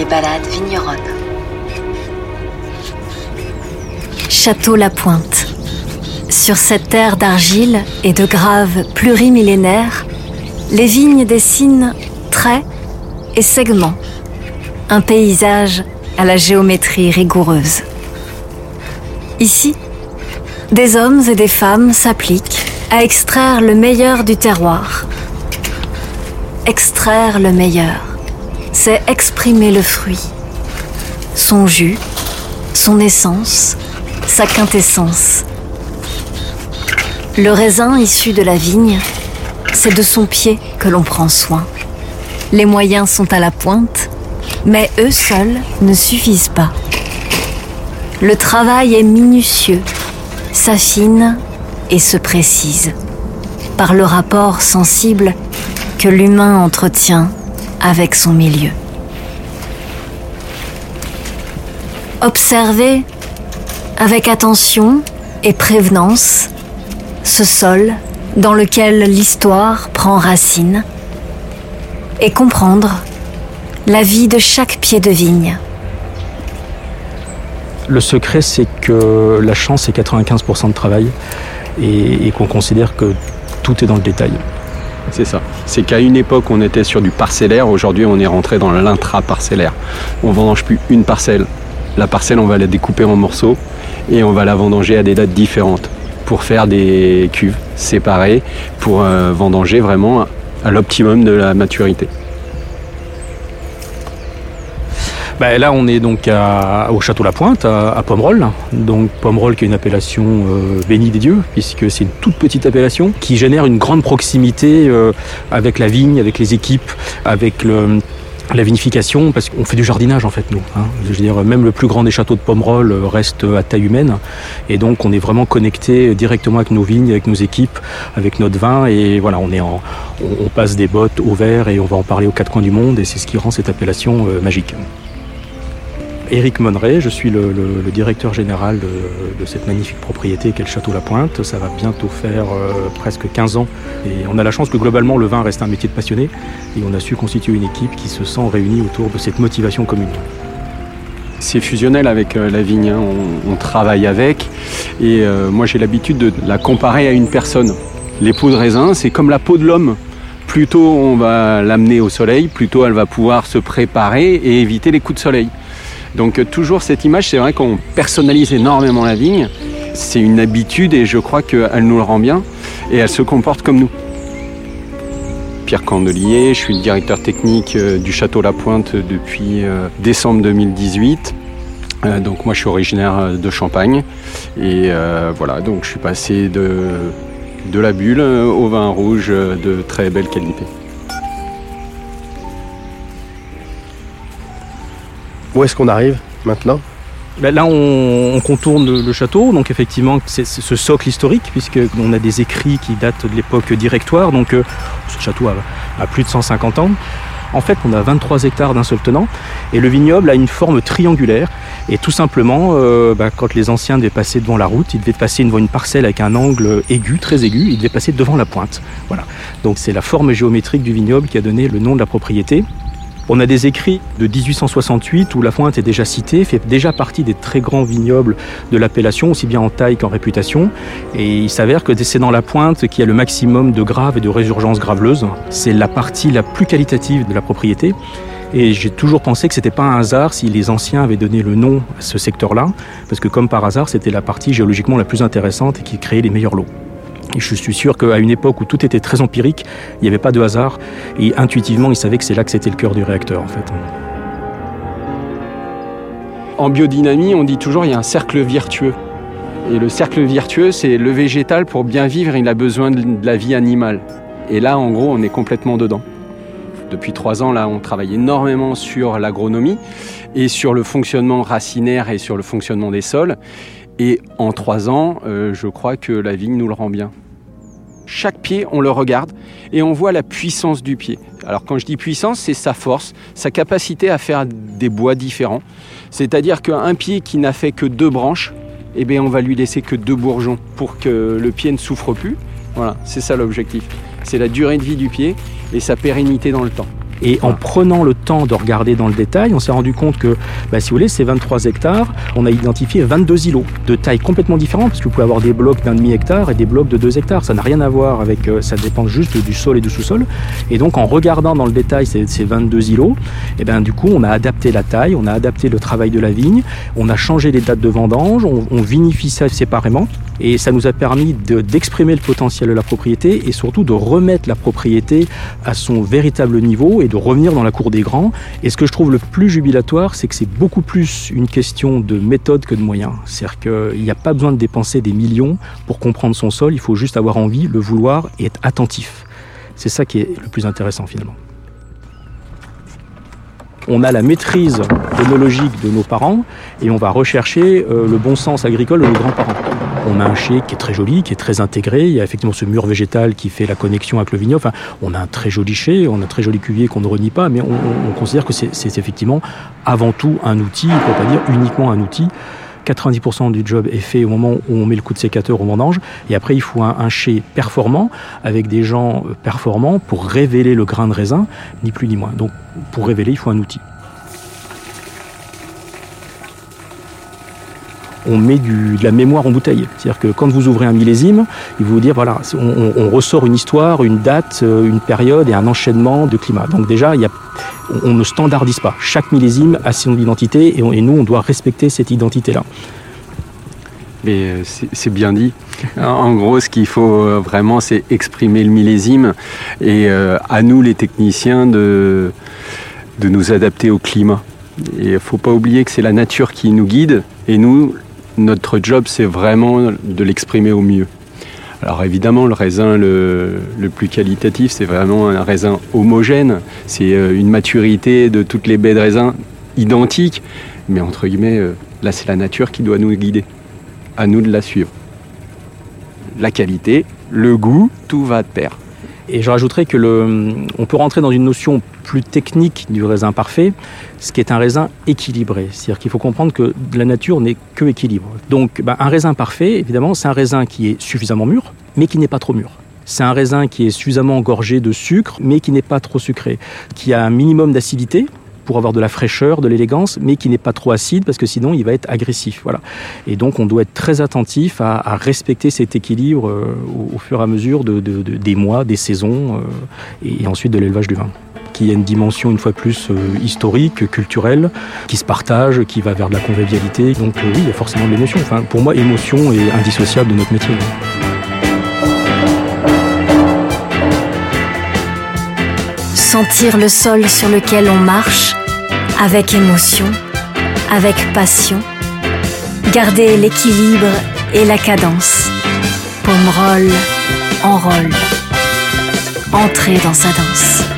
Les balades vigneronnes. Château La Pointe. Sur cette terre d'argile et de graves plurimillénaires, les vignes dessinent traits et segments. Un paysage à la géométrie rigoureuse. Ici, des hommes et des femmes s'appliquent à extraire le meilleur du terroir. Extraire le meilleur, c'est exprimer le fruit, son jus, son essence, sa quintessence. Le raisin issu de la vigne, c'est de son pied que l'on prend soin. Les moyens sont à la pointe, mais eux seuls ne suffisent pas. Le travail est minutieux, s'affine et se précise par le rapport sensible que l'humain entretient avec son milieu. Observer avec attention et prévenance ce sol dans lequel l'histoire prend racine et comprendre la vie de chaque pied de vigne. Le secret, c'est que la chance, c'est 95% de travail et qu'on considère que tout est dans le détail. C'est ça. C'est qu'à une époque, on était sur du parcellaire. Aujourd'hui, on est rentré dans l'intra-parcellaire. On vendange plus une parcelle. La parcelle, on va la découper en morceaux et on va la vendanger à des dates différentes pour faire des cuves séparées pour euh, vendanger vraiment à l'optimum de la maturité. Bah, là, on est donc à- au Château La Pointe, à, à Pomerol. Donc Pomerol qui est une appellation euh, bénie des dieux, puisque c'est une toute petite appellation qui génère une grande proximité euh, avec la vigne, avec les équipes, avec le- la vinification, parce qu'on fait du jardinage en fait nous. hein. Je veux dire, même le plus grand des châteaux de Pomerol euh, reste à taille humaine, et donc on est vraiment connecté directement avec nos vignes, avec nos équipes, avec notre vin, et voilà, on est en, on, passe des bottes au vert et on va en parler aux quatre coins du monde, et c'est ce qui rend cette appellation euh, magique. Éric Monneret, je suis le, directeur général de, cette magnifique propriété qu'est le Château La Pointe. Ça va bientôt faire euh, presque 15 ans. Et on a la chance que globalement le vin reste un métier de passionné. Et on a su constituer une équipe qui se sent réunie autour de cette motivation commune. C'est fusionnel avec euh, la vigne, hein. on, travaille avec. Et euh, moi j'ai l'habitude de la comparer à une personne. Les peaux de raisin, c'est comme la peau de l'homme. Plus tôt on va l'amener au soleil, plus tôt elle va pouvoir se préparer et éviter les coups de soleil. Donc euh, toujours cette image, c'est vrai qu'on personnalise énormément la vigne. C'est une habitude et je crois qu'elle nous le rend bien et elle se comporte comme nous. Pierre Candelier, je suis le directeur technique euh, du Château La Pointe depuis euh, décembre 2018. Euh, donc moi je suis originaire de Champagne et voilà donc je suis passé de, de la bulle au vin rouge de très belle qualité. Où est-ce qu'on arrive maintenant? Ben là, on, on contourne le, château, donc effectivement, c'est ce socle historique, puisqu'on a des écrits qui datent de l'époque directoire, donc euh, ce château a, a plus de 150 ans. En fait, on a 23 hectares d'un seul tenant, et le vignoble a une forme triangulaire. Et tout simplement, euh, ben, quand les anciens devaient passer devant la route, ils devaient passer devant une parcelle avec un angle aigu, très aigu, ils devaient passer devant la pointe. Voilà. Donc c'est la forme géométrique du vignoble qui a donné le nom de la propriété. On a des écrits de 1868 où la pointe est déjà citée, fait déjà partie des très grands vignobles de l'appellation, aussi bien en taille qu'en réputation. Et il s'avère que c'est dans la pointe qu'il y a le maximum de graves et de résurgences graveleuses. C'est la partie la plus qualitative de la propriété. Et j'ai toujours pensé que c'était pas un hasard si les anciens avaient donné le nom à ce secteur-là, parce que comme par hasard, c'était la partie géologiquement la plus intéressante et qui créait les meilleurs lots. Je suis sûr qu'à une époque où tout était très empirique, il n'y avait pas de hasard. Et intuitivement, ils savaient que c'est là que c'était le cœur du réacteur, en fait. En biodynamie, on dit toujours il y a un cercle vertueux. Et le cercle vertueux, c'est le végétal pour bien vivre, il a besoin de de la vie animale. Et là, en gros, on est complètement dedans. Depuis trois ans, là, on travaille énormément sur l'agronomie et sur le fonctionnement racinaire et sur le fonctionnement des sols. Et en trois ans, euh, je crois que la vigne nous le rend bien. Chaque pied, on le regarde et on voit la puissance du pied. Alors quand je dis puissance, c'est sa force, sa capacité à faire des bois différents. C'est-à-dire qu'un pied qui n'a fait que deux branches, eh bien, on va lui laisser que deux bourgeons pour que le pied ne souffre plus. Voilà, c'est ça l'objectif. C'est la durée de vie du pied et sa pérennité dans le temps. Et en prenant le temps de regarder dans le détail, on s'est rendu compte que, bah, si vous voulez, ces 23 hectares, on a identifié 22 îlots de taille complètement différente, parce que vous pouvez avoir des blocs d'un demi hectare et des blocs de 2 hectares. Ça n'a rien à voir avec, euh, ça dépend juste du sol et du sous-sol. Et donc, en regardant dans le détail ces, ces 22 îlots, et ben, du coup, on a adapté la taille, on a adapté le travail de la vigne, on a changé les dates de vendange, on, on vinifie ça séparément. Et ça nous a permis d'exprimer le potentiel de la propriété et surtout de remettre la propriété à son véritable niveau et de revenir dans la cour des grands. Et ce que je trouve le plus jubilatoire, c'est que c'est beaucoup plus une question de méthode que de moyens. C'est-à-dire qu'il n'y a pas besoin de dépenser des millions pour comprendre son sol, il faut juste avoir envie, le vouloir et être attentif. C'est ça qui est le plus intéressant finalement on a la maîtrise œnologique de nos parents et on va rechercher euh, le bon sens agricole de nos grands-parents. On a un chai qui est très joli, qui est très intégré. Il y a effectivement ce mur végétal qui fait la connexion avec le vignoble. Enfin, on a un très joli chai, on a un très joli cuvier qu'on ne renie pas, mais on, on considère que c'est effectivement avant tout un outil, pour pas dire uniquement un outil. 90% du job est fait au moment où on met le coup de sécateur au vendange. Et après, il faut un, un performant avec des gens performants pour révéler le grain de raisin, ni plus ni moins. Donc, pour révéler, il faut un outil. On met de la mémoire en bouteille. C'est-à-dire que quand vous ouvrez un millésime, il vous dire voilà, on, ressort une histoire, une date, une période et un enchaînement de climat. Donc déjà, on ne standardise pas. Chaque millésime a son identité et, nous, on doit respecter cette identité-là. Mais c'est bien dit. En gros, ce qu'il faut vraiment, c'est exprimer le millésime et euh, à nous, les techniciens, de, nous adapter au climat. Il ne faut pas oublier que c'est la nature qui nous guide et nous, notre job, c'est vraiment de l'exprimer au mieux. Alors évidemment, le raisin le, plus qualitatif, c'est vraiment un raisin homogène. C'est une maturité de toutes les baies de raisin identiques. Mais entre guillemets, là, c'est la nature qui doit nous guider. À nous de la suivre. La qualité, le goût, tout va de pair. Et je rajouterais que on peut rentrer dans une notion plus technique du raisin parfait, ce qui est un raisin équilibré. C'est-à-dire qu'il faut comprendre que la nature n'est que équilibre. Donc ben, un raisin parfait, évidemment, c'est un raisin qui est suffisamment mûr, mais qui n'est pas trop mûr. C'est un raisin qui est suffisamment engorgé de sucre, mais qui n'est pas trop sucré, qui a un minimum d'acidité, pour avoir de la fraîcheur, de l'élégance, mais qui n'est pas trop acide parce que sinon il va être agressif. Voilà. Et donc on doit être très attentif à, respecter cet équilibre euh, au, fur et à mesure de, de, de, des mois, des saisons euh, et, ensuite de l'élevage du vin qui a une dimension une fois plus euh, historique, culturelle, qui se partage, qui va vers de la convivialité. Donc oui, il y a forcément de l'émotion. Enfin, pour moi, émotion est indissociable de notre métier. Sentir le sol sur lequel on marche, avec émotion, avec passion. Garder l'équilibre et la cadence. Pomerol, enrôle. Entrer dans sa danse.